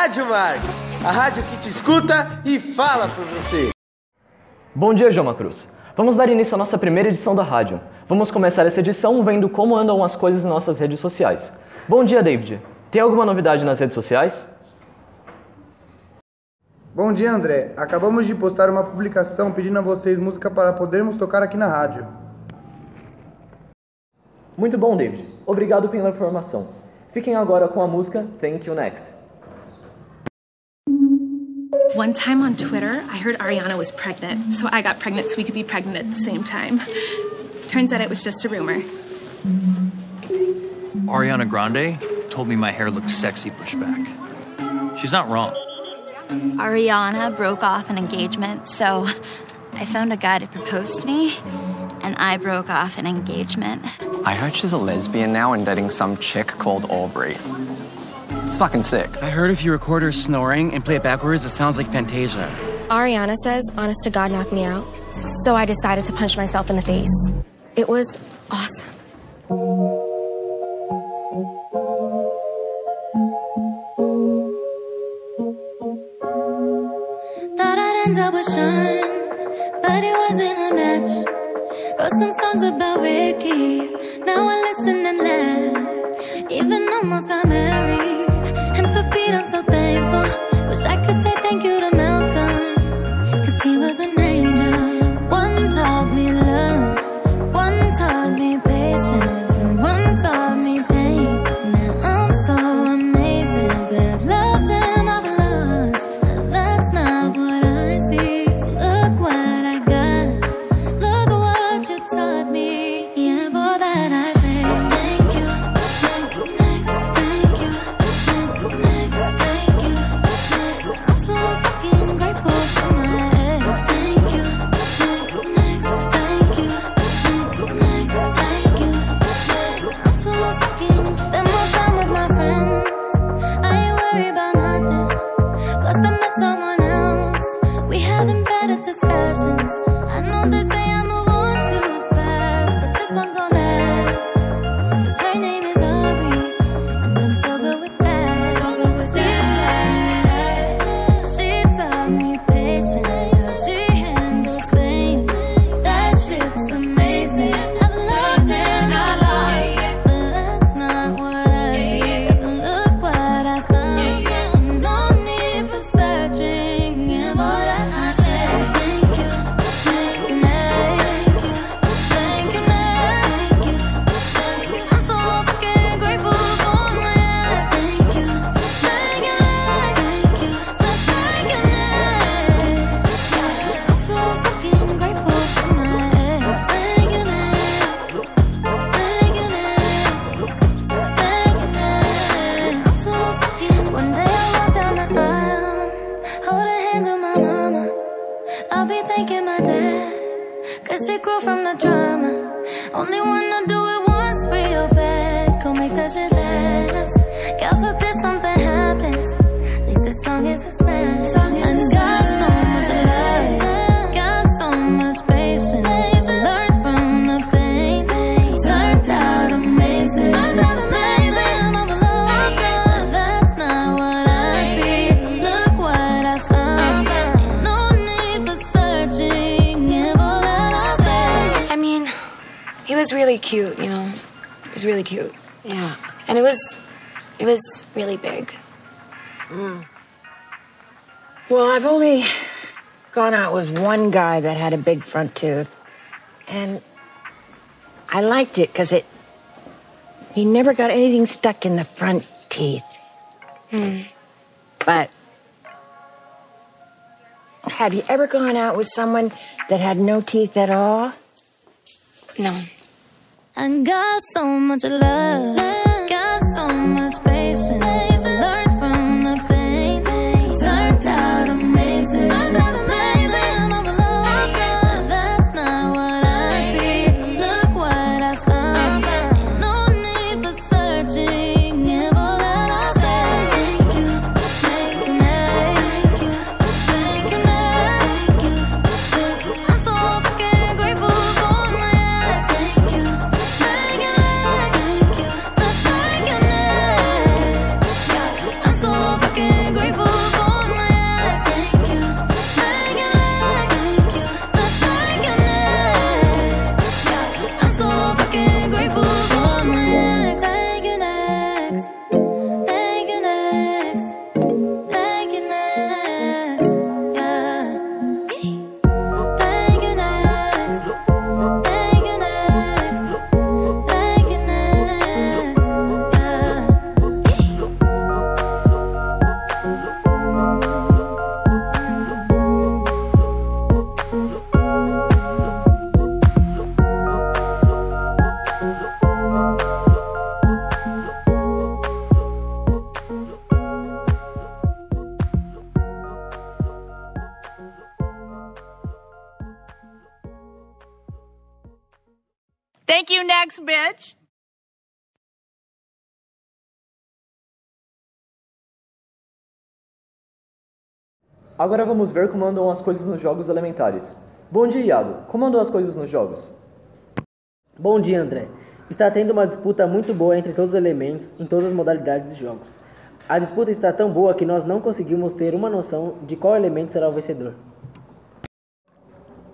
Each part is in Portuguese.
Rádio Marx, a rádio que te escuta e fala por você. Bom dia, João Cruz. Vamos dar início à nossa primeira edição da rádio. Vamos começar essa edição vendo como andam as coisas em nossas redes sociais. Bom dia, David. Tem alguma novidade nas redes sociais? Bom dia, André. Acabamos de postar uma publicação pedindo a vocês música para podermos tocar aqui na rádio. Muito bom, David. Obrigado pela informação. Fiquem agora com a música Thank You Next. One time on Twitter, I heard Ariana was pregnant, so I got pregnant so we could be pregnant at the same time. Turns out it was just a rumor. Ariana Grande told me my hair looks sexy pushed back. She's not wrong. Ariana broke off an engagement, so I found a guy to propose to me, and I broke off an engagement. I heard she's a lesbian now and dating some chick called Aubrey. It's fucking sick. I heard if you record her snoring and play it backwards, it sounds like Fantasia. Ariana says, honest to God, knock me out. So I decided to punch myself in the face. It was awesome. Thought I'd end up with Sean, but it wasn't a match. Wrote some songs about Ricky. Now I listen and laugh. Even almost got married. I'm so thankful. Wish I could say thank you to make that shit last. God forbid something happens, at least this song is a smash. And got so much love, got so much patience. Learned from the pain, turned out amazing. Turned out amazing. I'm alone, that's not what I see. Look what I found. Ain't no need for searching. Give all that I say. I mean, he was really cute, you know. He was really cute. Yeah. And it was, it was really big. Mm. Well, I've only gone out with one guy that had a big front tooth. And I liked it because it. He never got anything stuck in the front teeth. Mm. But. Have you ever gone out with someone that had no teeth at all? No. I got so much love, Agora vamos ver como andam as coisas nos jogos elementares. Bom dia, Iago. Como andam as coisas nos jogos? Bom dia, André. Está tendo uma disputa muito boa entre todos os elementos em todas as modalidades de jogos. A disputa está tão boa que nós não conseguimos ter uma noção de qual elemento será o vencedor.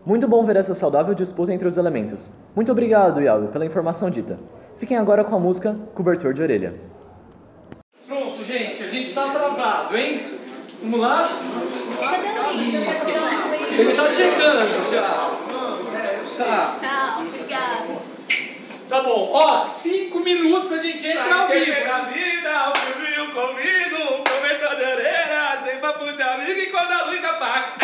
Muito bom ver essa saudável disputa entre os elementos. Muito obrigado, Iago, pela informação dita. Fiquem agora com a música Cobertor de Orelha. Pronto, gente, a gente tá atrasado, hein? Vamos lá? Ele tá chegando já. Tá. Tchau, obrigada. Tá bom, ó, cinco minutos a gente entra ao vivo. Esquecer a vida, o comigo, sem papo de amigo e quando a luz apaga.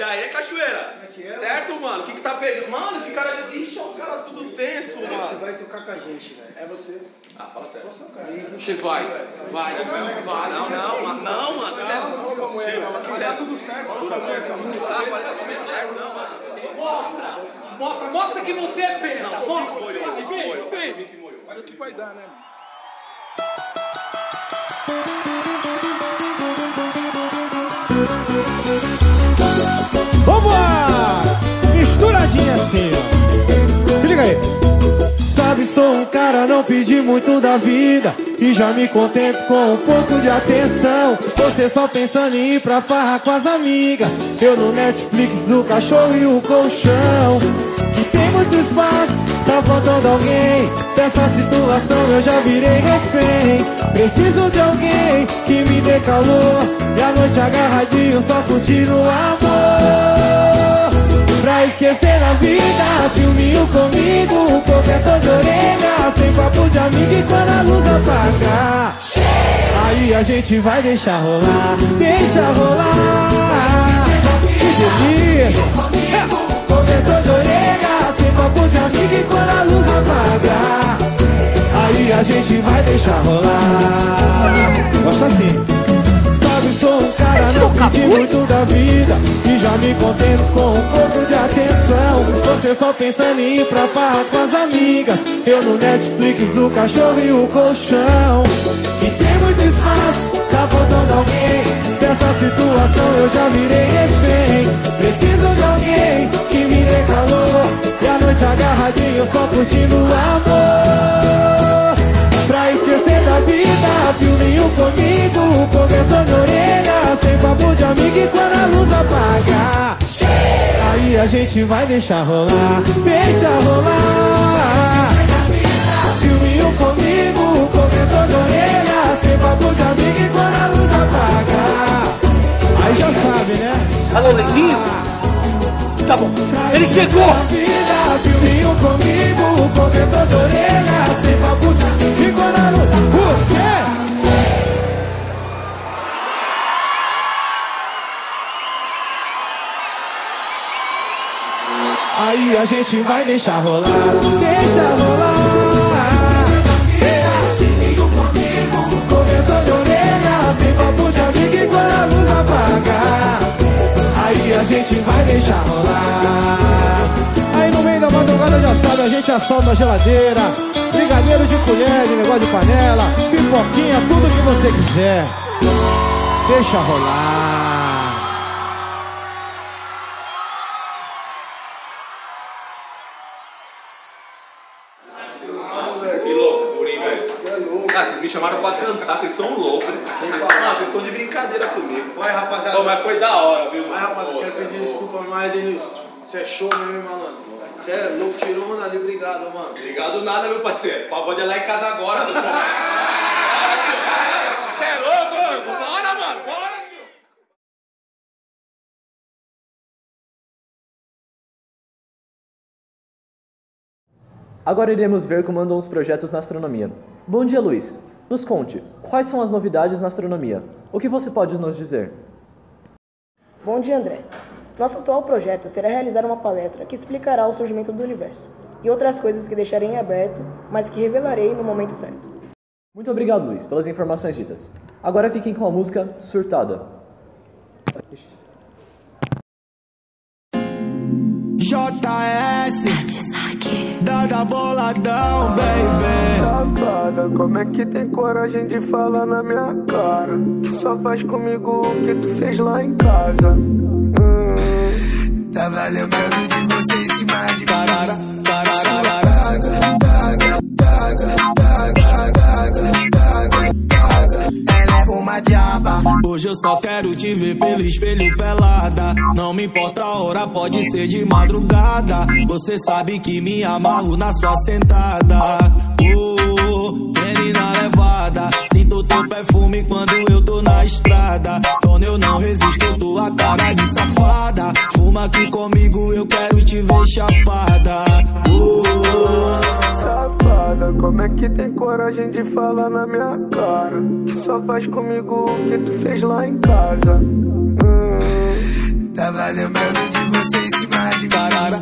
E aí, cachoeira? Certo, mano? O que que tá pegando? Mano, que cara. Ixi, os caras tudo tenso, mano. Você vai tocar com a gente, velho. É você. Ah, fala sério. Você é o cara. Você vai, vai, vai. Não, não, mano. Não, mano. Vai dar tudo certo. Mostra, mostra, mostra que você é penta. Mostra, vai, vem, vem. Olha o que vai dar, né? Vambora! Misturadinha assim, ó. Se liga aí. Sabe, sou um cara, não pedi muito da vida. E já me contento com um pouco de atenção. Você só pensando em ir pra farra com as amigas. Eu no Netflix, o cachorro e o colchão. Que tem muito espaço, tá faltando alguém. Dessa situação eu já virei refém. Preciso de alguém que me dê calor. E a noite agarradinho, só curtindo o amor. Pra esquecer da vida, filminho comigo Cobertor de orelha, sem papo de amigo E quando a luz apagar Aí a gente vai deixar rolar Deixa rolar. Que delícia. É, Cobertor de orelha, sem papo de amigo E quando a luz apagar Aí a gente vai deixar rolar. Gosta assim. Sabe, sou um cara, não pedi muito da vida já me contento com um pouco de atenção. Você só pensando em ir pra farra com as amigas. Eu no Netflix, o cachorro e o colchão. E tem muito espaço, tá faltando alguém. Dessa situação eu já virei refém. Preciso de alguém que me dê calor. E a noite agarradinho só curtindo o amor. Pra esquecer da vida, filminho comigo Cobertor gente vai deixar rolar Deixa rolar Filminho comigo, cobertor de orelha Sem papo de amigo e quando a luz apagar Aí já sabe, né? Alô, Lezinho? Tá bom, ele chegou! filminho comigo Cobertor de orelha, sem papo de amigo a gente vai deixar rolar, deixa rolar. Cobertor de orelha, sem papo de amigo e quando a luz apagar. Aí a gente vai deixar rolar. Aí no meio da madrugada já sabe, a gente assalta a geladeira. Brigadeiro de colher, de negócio de panela, pipoquinha, tudo que você quiser. Deixa rolar. Chamaram pra cantar, vocês são loucos. Ah, vocês estão de brincadeira comigo. Vai, rapaziada. Pô, mas foi da hora, viu? Vai, rapaziada, quero é pedir louco. desculpa, mas Denilson, você é show mesmo, hein, malandro? Você é louco, tirou onda ali, obrigado, mano. Obrigado nada, meu parceiro. Pagode é lá em casa agora, Você é louco, mano? Bora, mano, bora, tio. Agora iremos ver como andam os projetos na astronomia. Bom dia, Luiz. Nos conte, quais são as novidades na astronomia? O que você pode nos dizer? Bom dia, André. Nosso atual projeto será realizar uma palestra que explicará o surgimento do universo e outras coisas que deixarei em aberto, mas que revelarei no momento certo. Muito obrigado, Luiz, pelas informações ditas. Agora fiquem com a música Surtada. JS Dada boladão, baby. Safada, como é que tem coragem de falar na minha cara? Que só faz comigo o que tu fez lá em casa. Hum. Tava lembrando de você em cima de Tarara, Diaba. Hoje eu só quero te ver pelo espelho pelada. Não me importa a hora, pode ser de madrugada. Você sabe que me amarro na sua sentada. Oh, menina levada. Sinto teu perfume quando eu tô na estrada. Quando eu não resisto, tua cara de safada. Fuma aqui comigo, eu quero te ver chapada. Como é que tem coragem de falar na minha cara? Que só faz comigo o que tu fez lá em casa. Hum. Tava lembrando de você em cima de Tarara,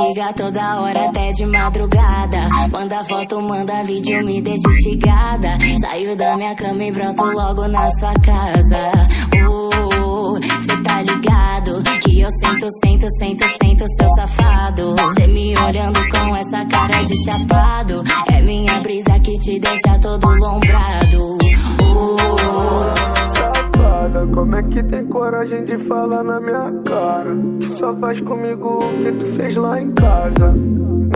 liga toda hora até de madrugada. Manda foto, manda vídeo, me deixa instigada. Saio da minha cama e broto logo na sua casa. Oh, cê tá ligado que eu sento, sento, sento, sento seu safado. Cê me olhando com essa cara de chapado. É minha brisa que te deixa todo lombrado. Oh, Como é que tem coragem de falar na minha cara? Que só faz comigo o que tu fez lá em casa. Hum.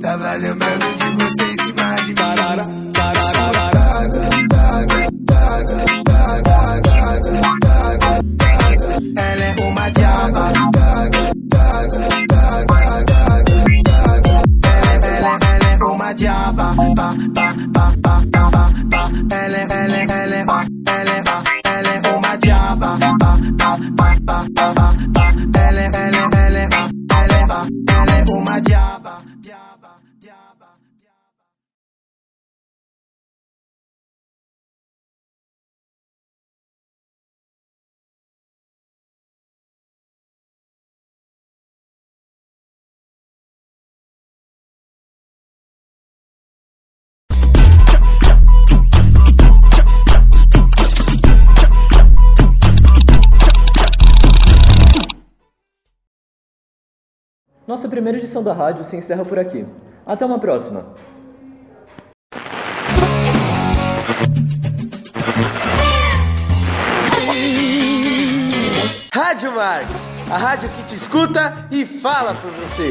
Tava lembrando de você em cima de Tarara, Ela é uma diaba. Ela, ela, ela é uma diaba. Pa, pa, pa, pa, pa, pa. Ela, ela, ela, é pa, Nossa primeira edição da rádio se encerra por aqui. Até uma próxima! Rádio Marx, a rádio que te escuta e fala por você.